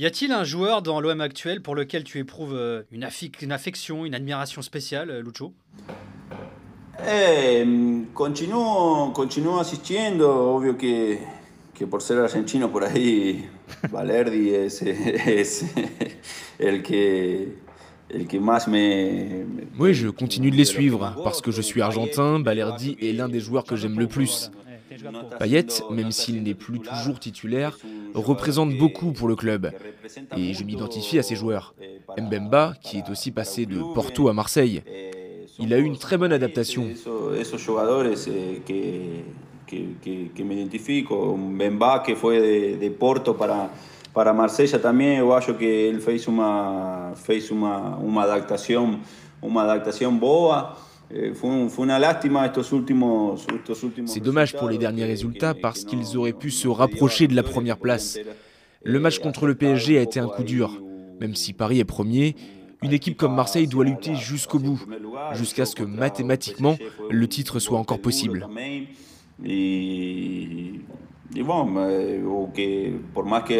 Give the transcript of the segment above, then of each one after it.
Y a-t-il un joueur dans l'OM actuel pour lequel tu éprouves euh, une, une affection, une admiration spéciale, euh, Lucho? Eh, continuo, continuo assistiendo, ovvio che, che por ser argentino por ahí Valerdi es, es el que el que más me, Oui, je continue de les suivre parce que je suis argentin, Balerdi est l'un des joueurs que j'aime le plus. Payet, même s'il n'est plus toujours titulaire, représente beaucoup pour le club. Et je m'identifie à ces joueurs. Mbemba, qui est aussi passé de Porto à Marseille. Il a eu une très bonne adaptation. que, me identifico. Mbemba, que fue de, de Porto para, para Marsella acho que fez fez boa. C'est dommage pour les derniers résultats parce qu'ils auraient pu se rapprocher de la première place. Le match contre le PSG a été un coup dur. Même si Paris est premier, une équipe comme Marseille doit lutter jusqu'au bout, jusqu'à ce que mathématiquement le titre soit encore possible. Et, bon, pour más que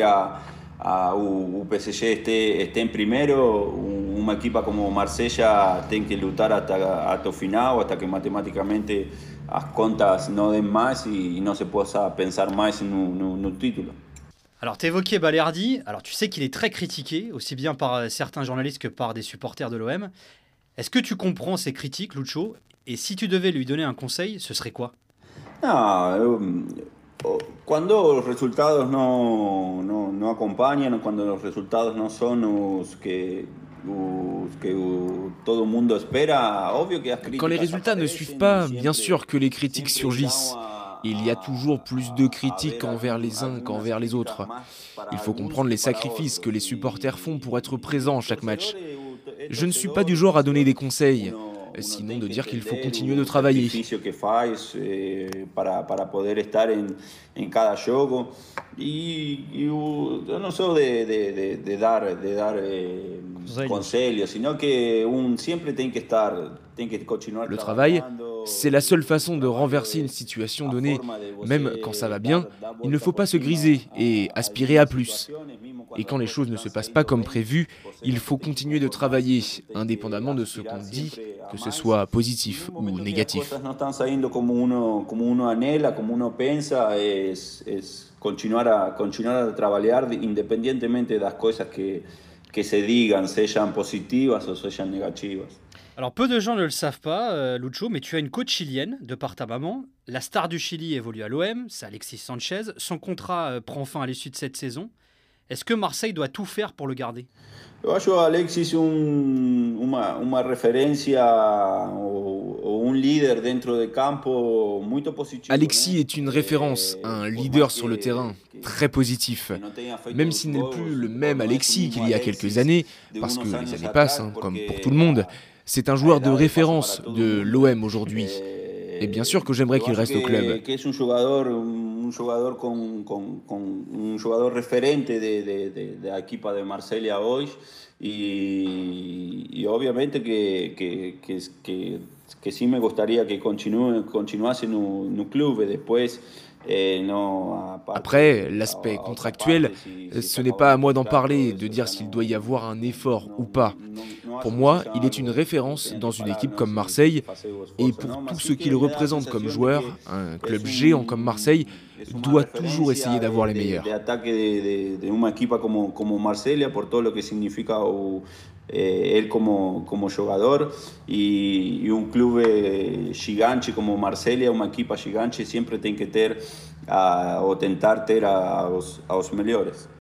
a, o, PSG esté, esté en primero, una equipa como Marsella tiene que luchar hasta, hasta el final, hasta que matemáticamente las contas no den más y no se pueda pensar más en un, en un título. Alors, tu évoquais Balerdi. Alors, tu sais qu'il est très critiqué, aussi bien par certains journalistes que par des supporters de l'OM. Est-ce que tu comprends ces critiques, Lucho? Et si tu devais lui donner un conseil, ce serait quoi? Non, Cuando los resultados no, no, no acompañan, cuando los resultados no son los que Quand les résultats ne suivent pas, bien sûr que les critiques surgissent. Il y a toujours plus de critiques envers les uns qu'envers les autres. Il faut comprendre les sacrifices que les supporters font pour être présents à chaque match. Je ne suis pas du genre à donner des conseils sinon de dire qu'il faut continuer de travailler. Eh, Le travail, c'est la seule façon de renverser une situation donnée. Même quand ça va bien, il ne faut pas se griser et aspirer à plus. Et quand les choses ne se passent pas comme prévu, il faut continuer de travailler, indépendamment de ce qu'on dit, que ce soit positif ou négatif. Alors peu de gens ne le savent pas, euh, Lucho, mais tu as une coach chilienne de par ta maman. La star du Chili évolue à l'OM, c'est Alexis Sanchez. Son contrat euh, prend fin à l'issue de cette saison. Est-ce que Marseille doit tout faire pour le garder? Acho Alexis un, una, una referencia o, un líder dentro de campo muy positivo. Alexis est une référence, un leader sur le terrain, très positif. Même s'il n'est plus le même Alexis qu'il y a quelques années, parce que les années passent, hein, comme pour tout le monde, c'est un joueur de référence de l'OM aujourd'hui. Et bien sûr que j'aimerais qu'il reste au club. un jugador con, con, con un jugador referente de, de, de, de, equipa de Marsella hoy y, y obviamente que, que, que, que, que, sí me gustaría que continúe, continuase en un club después Après, l'aspect contractuel, ce n'est pas à moi d'en parler, de dire s'il doit y avoir un effort ou pas. Pour moi, il est une référence dans une équipe comme Marseille, et pour tout ce qu'il représente comme joueur, un club géant comme Marseille doit toujours essayer d'avoir les meilleurs. eh, él como, como jugador y, y, un club eh, gigante como Marsella, una equipa gigante, siempre tiene que ter a, o tentar ter a, a, os, a os melhores.